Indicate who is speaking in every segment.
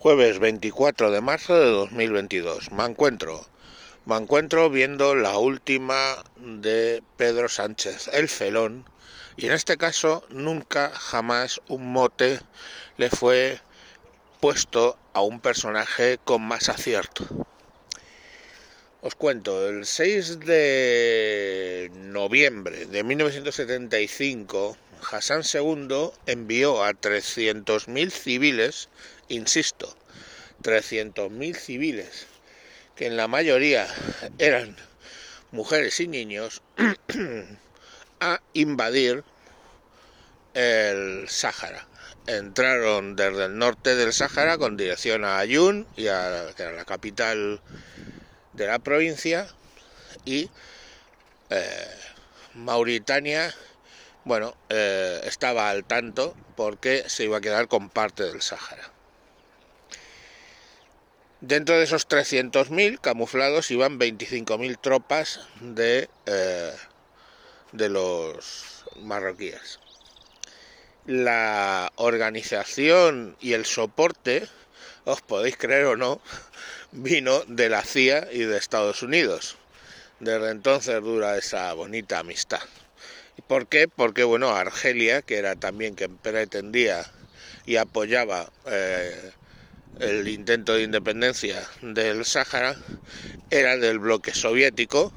Speaker 1: Jueves 24 de marzo de 2022. Me encuentro. Me encuentro viendo la última de Pedro Sánchez, el felón. Y en este caso nunca jamás un mote le fue puesto a un personaje con más acierto. Os cuento, el 6 de noviembre de 1975, Hassan II envió a 300.000 civiles, insisto, 300.000 civiles, que en la mayoría eran mujeres y niños, a invadir el Sáhara. Entraron desde el norte del Sáhara con dirección a Ayun y a, la capital de la provincia y eh, Mauritania, bueno, eh, estaba al tanto porque se iba a quedar con parte del Sáhara. Dentro de esos 300.000 camuflados iban 25.000 tropas de, eh, de los marroquíes. La organización y el soporte, os podéis creer o no, vino de la CIA y de Estados Unidos. Desde entonces dura esa bonita amistad. ¿Y por qué? Porque, bueno, Argelia, que era también quien pretendía y apoyaba eh, el intento de independencia del Sáhara, era del bloque soviético.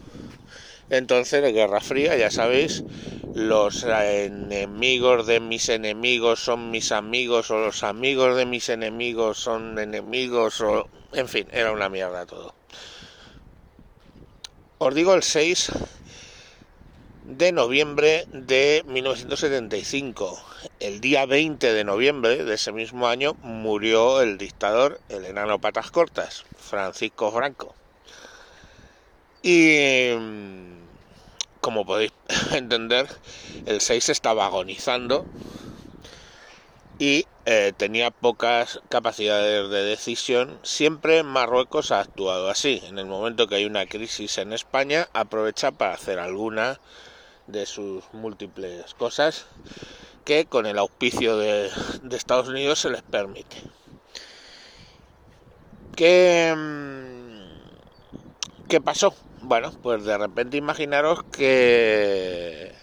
Speaker 1: Entonces, la Guerra Fría, ya sabéis, los enemigos de mis enemigos son mis amigos o los amigos de mis enemigos son enemigos o en fin, era una mierda todo. Os digo el 6 de noviembre de 1975. El día 20 de noviembre de ese mismo año murió el dictador, el enano patas cortas, Francisco Franco. Y como podéis entender, el 6 estaba agonizando y eh, tenía pocas capacidades de decisión. Siempre Marruecos ha actuado así. En el momento que hay una crisis en España, aprovecha para hacer alguna de sus múltiples cosas que con el auspicio de, Estados Unidos se les permite. ¿Qué, ¿Qué pasó? Bueno, pues de repente imaginaros que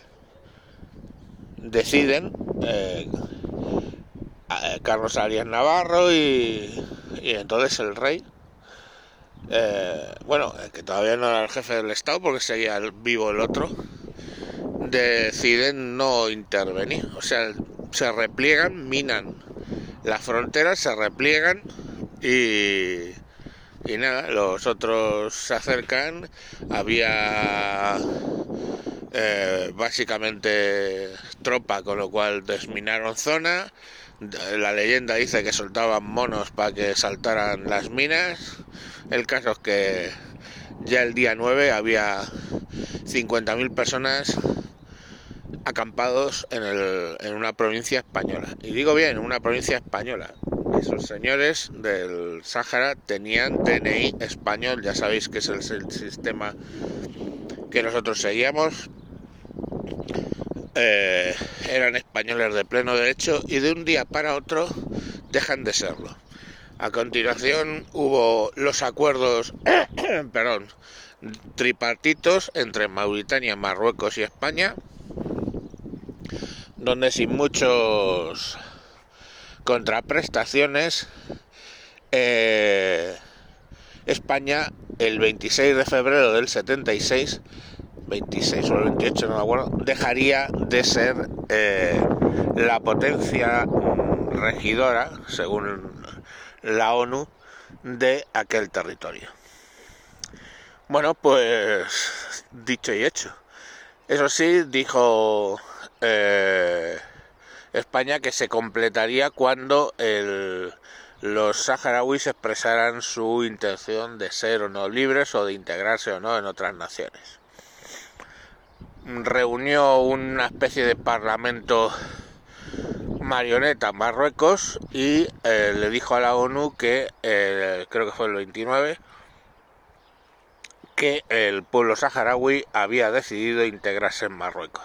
Speaker 1: deciden eh, Carlos Arias Navarro y, entonces el rey, eh, bueno, que todavía no era el jefe del Estado porque seguía vivo el otro, deciden no intervenir, o sea, se repliegan, minan las fronteras, se repliegan y, nada, los otros se acercan, había eh, básicamente tropa, con lo cual desminaron zona, la leyenda dice que soltaban monos para que saltaran las minas. El caso es que ya el día 9 había 50.000 personas acampados en, una provincia española. Y digo bien, una provincia española. Esos señores del Sáhara tenían DNI español, ya sabéis que es el sistema que nosotros seguíamos, eh, eran españoles de pleno derecho y de un día para otro dejan de serlo. A continuación hubo los acuerdos, perdón, tripartitos entre Mauritania, Marruecos y España, donde sin muchos contraprestaciones, eh, España el 26 de febrero del 76 26 o el 28, no me acuerdo, dejaría de ser eh, la potencia regidora, según la ONU, de aquel territorio. Bueno, pues dicho y hecho. Eso sí, dijo eh, Que se completaría cuando los saharauis expresaran su intención de ser o no libres o de integrarse o no en otras naciones reunió una especie de parlamento marioneta Marruecos y eh, le dijo a la ONU que, eh, creo que fue el 29, que el pueblo saharaui había decidido integrarse en Marruecos.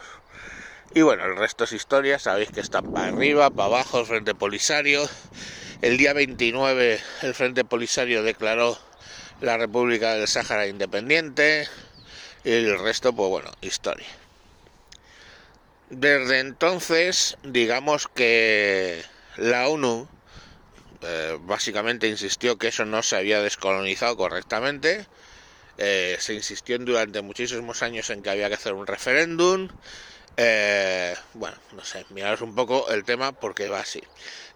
Speaker 1: Y bueno, el resto es historia, sabéis que están para arriba, para abajo, el Frente Polisario, El día 29 el Frente Polisario declaró la República del Sáhara independiente y el resto, pues bueno, historia. Desde entonces, digamos que la ONU eh, básicamente insistió que eso no se había descolonizado correctamente. Eh, se insistió durante muchísimos años en que había que hacer un referéndum. Eh, bueno, no sé, miraros un poco el tema porque va así.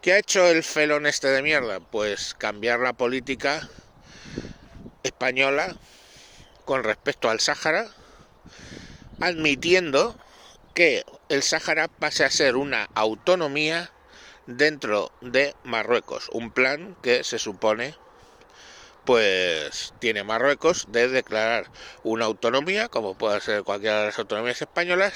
Speaker 1: ¿Qué ha hecho el felón este de mierda? Pues cambiar la política española con respecto al Sáhara, admitiendo que el Sáhara pase a ser una autonomía dentro de Marruecos, un plan que se supone pues tiene Marruecos de declarar una autonomía, como puede ser cualquiera de las autonomías españolas,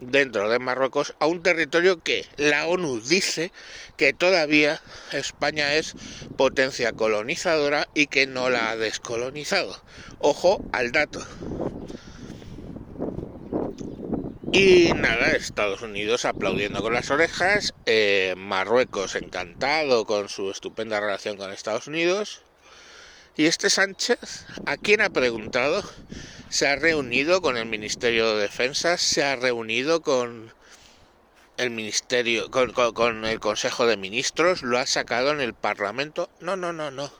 Speaker 1: dentro de Marruecos a un territorio que la ONU dice que todavía España es potencia colonizadora y que no la ha descolonizado. Ojo al dato. Y nada, Estados Unidos aplaudiendo con las orejas, eh, Marruecos encantado con su estupenda relación con Estados Unidos. Y este Sánchez, ¿a quién ha preguntado? Se ha reunido con el Ministerio de Defensa, se ha reunido con el Ministerio, con, el Consejo de Ministros, lo ha sacado en el Parlamento. No, no, no, no.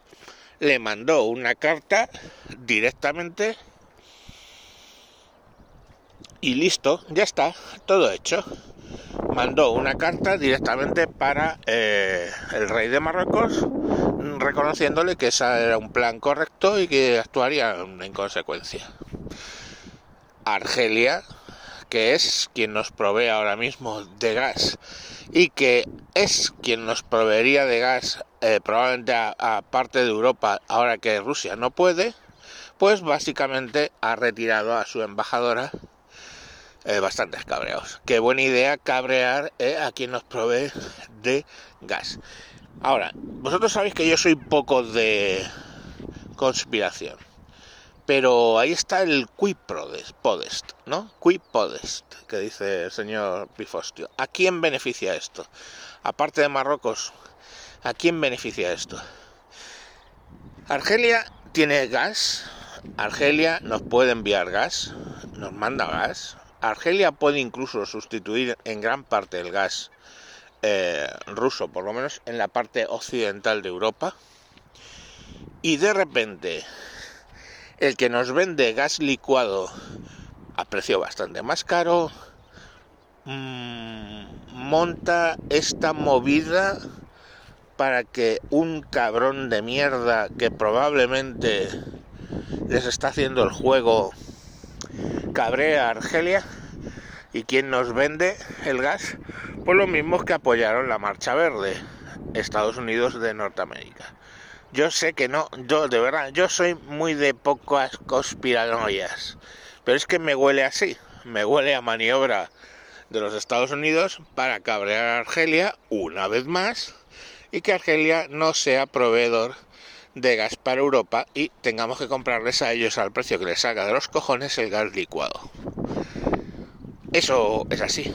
Speaker 1: Le mandó una carta directamente y listo, ya está, todo hecho. Mandó una carta directamente para eh, el rey de Marruecos reconociéndole que ese era un plan correcto y que actuaría en consecuencia. Argelia, que es quien nos provee ahora mismo de gas y que es quien nos proveería de gas eh, probablemente a parte de Europa ahora que Rusia no puede, pues básicamente ha retirado a su embajadora eh, bastantes cabreados. Qué buena idea cabrear eh, a quien nos provee de gas. Ahora, vosotros sabéis que yo soy poco de conspiración. Pero ahí está el qui podest, ¿no? Qui podest, que dice el señor Pifostio. ¿A quién beneficia esto? Aparte de Marruecos, ¿a quién beneficia esto? Argelia tiene gas. Argelia nos puede enviar gas, nos manda gas, Argelia puede incluso sustituir en gran parte el gas eh, ruso, por lo menos en la parte occidental de Europa. Y de repente, el que nos vende gas licuado a precio bastante más caro, mmm, monta esta movida para que un cabrón de mierda que probablemente les está haciendo el juego cabrea Argelia y quien nos vende el gas, pues los mismos que apoyaron la Marcha Verde, Estados Unidos de Norteamérica. Yo sé que no, yo de verdad, yo soy muy de pocas conspiranoias, pero es que me huele así, me huele a maniobra de los Estados Unidos para cabrear a Argelia una vez más y que Argelia no sea proveedor de gas para Europa y tengamos que comprarles a ellos al precio que les salga de los cojones el gas licuado. Eso es así.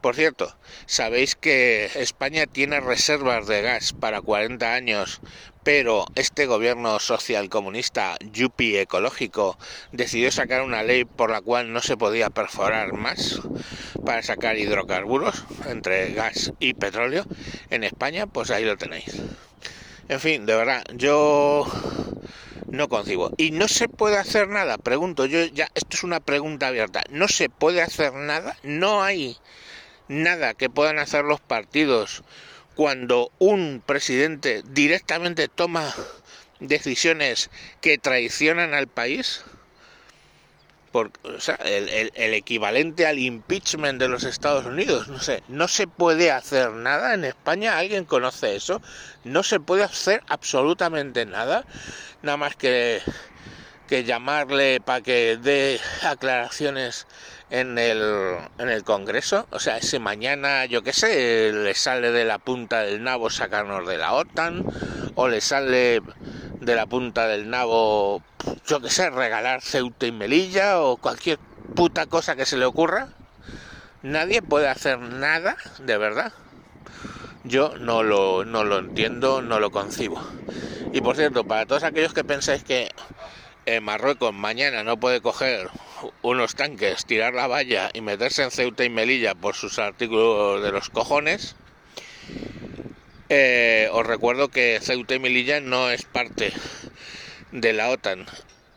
Speaker 1: Por cierto, sabéis que España tiene reservas de gas para 40 años, pero este gobierno social comunista, yupi ecológico, decidió sacar una ley por la cual no se podía perforar más para sacar hidrocarburos entre gas y petróleo en España, pues ahí lo tenéis. En fin, de verdad, yo no concibo. Y no se puede hacer nada, pregunto yo, ya, esto es una pregunta abierta, no se puede hacer nada, no hay nada que puedan hacer los partidos cuando un presidente directamente toma decisiones que traicionan al país o sea, el, el, equivalente al impeachment de los Estados Unidos. No sé, no se puede hacer nada en España. ¿Alguien conoce eso? No se puede hacer absolutamente nada, nada más que, que llamarle para que dé aclaraciones en el, en el Congreso. O sea, si mañana, yo qué sé, le sale de la punta del nabo sacarnos de la OTAN, o le sale de la punta del nabo, yo que sé, regalar Ceuta y Melilla o cualquier puta cosa que se le ocurra. Nadie puede hacer nada, de verdad. Yo no lo, no lo entiendo, no lo concibo. Y por cierto, para todos aquellos que pensáis que eh, Marruecos mañana no puede coger unos tanques, tirar la valla y meterse en Ceuta y Melilla por sus artículos de los cojones, eh, os recuerdo que Ceuta y Melilla no es parte de la OTAN.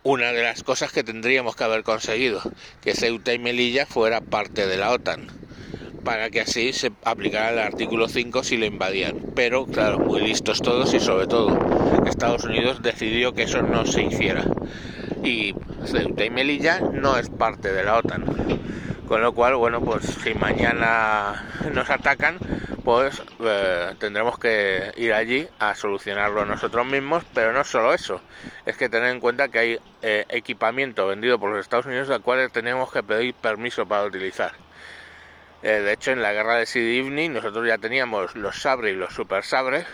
Speaker 1: Una de las cosas que tendríamos que haber conseguido, que Ceuta y Melilla fuera parte de la OTAN, para que así se aplicara el artículo 5 si lo invadían. Pero, claro, muy listos todos y sobre todo Estados Unidos decidió que eso no se hiciera. Y Ceuta y Melilla no es parte de la OTAN. Con lo cual, bueno, pues si mañana nos atacan, pues eh, tendremos que ir allí a solucionarlo nosotros mismos, pero no solo eso, es que tener en cuenta que hay eh, equipamiento vendido por los Estados Unidos al cual tenemos que pedir permiso para utilizar. Eh, de hecho, en la guerra de Sidivni nosotros ya teníamos los sabres y los super sabres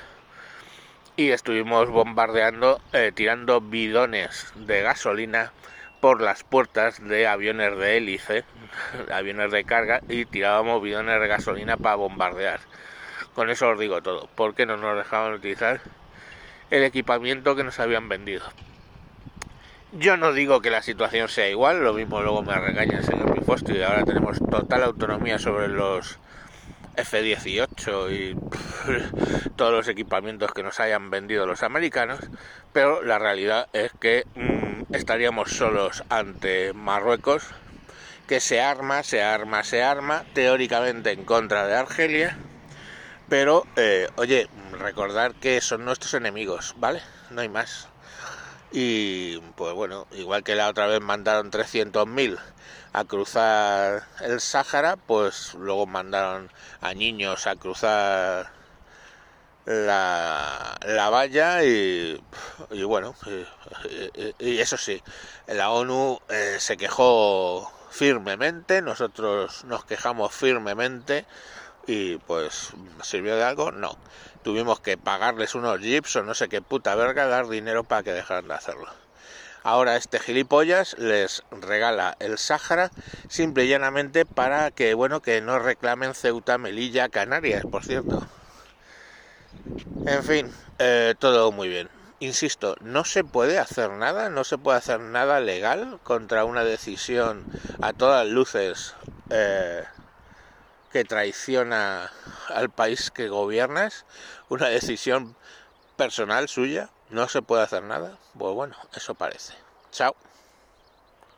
Speaker 1: y estuvimos bombardeando, tirando bidones de gasolina por las puertas de aviones de hélice, aviones de carga y tirábamos bidones de gasolina para bombardear. Con eso os digo todo, porque no nos dejaban utilizar el equipamiento que nos habían vendido. Yo no digo que la situación sea igual, lo mismo luego me regaña el señor Pifosto y ahora tenemos total autonomía sobre los F-18 y todos los equipamientos que nos hayan vendido los americanos, pero la realidad es que mm, estaríamos solos ante Marruecos, que se arma, se arma, se arma, teóricamente en contra de Argelia, pero, eh, oye, recordar que son nuestros enemigos, ¿vale? No hay más. Y pues bueno, igual que la otra vez mandaron 300.000 a cruzar el Sáhara, pues luego mandaron a niños a cruzar la, la valla y, y bueno, y, eso sí, la ONU eh, se quejó firmemente, nosotros nos quejamos firmemente y pues sirvió de algo, no. Tuvimos que pagarles unos jeeps o no sé qué puta verga, dar dinero para que dejaran de hacerlo. Ahora este gilipollas les regala el Sáhara simple y llanamente para que, bueno, que no reclamen Ceuta, Melilla, Canarias, por cierto. En fin, eh, todo muy bien. Insisto, no se puede hacer nada, no se puede hacer nada legal contra una decisión a todas luces eh, que traiciona al país que gobiernas, una decisión personal suya, no se puede hacer nada. Pues bueno, eso parece. Chao.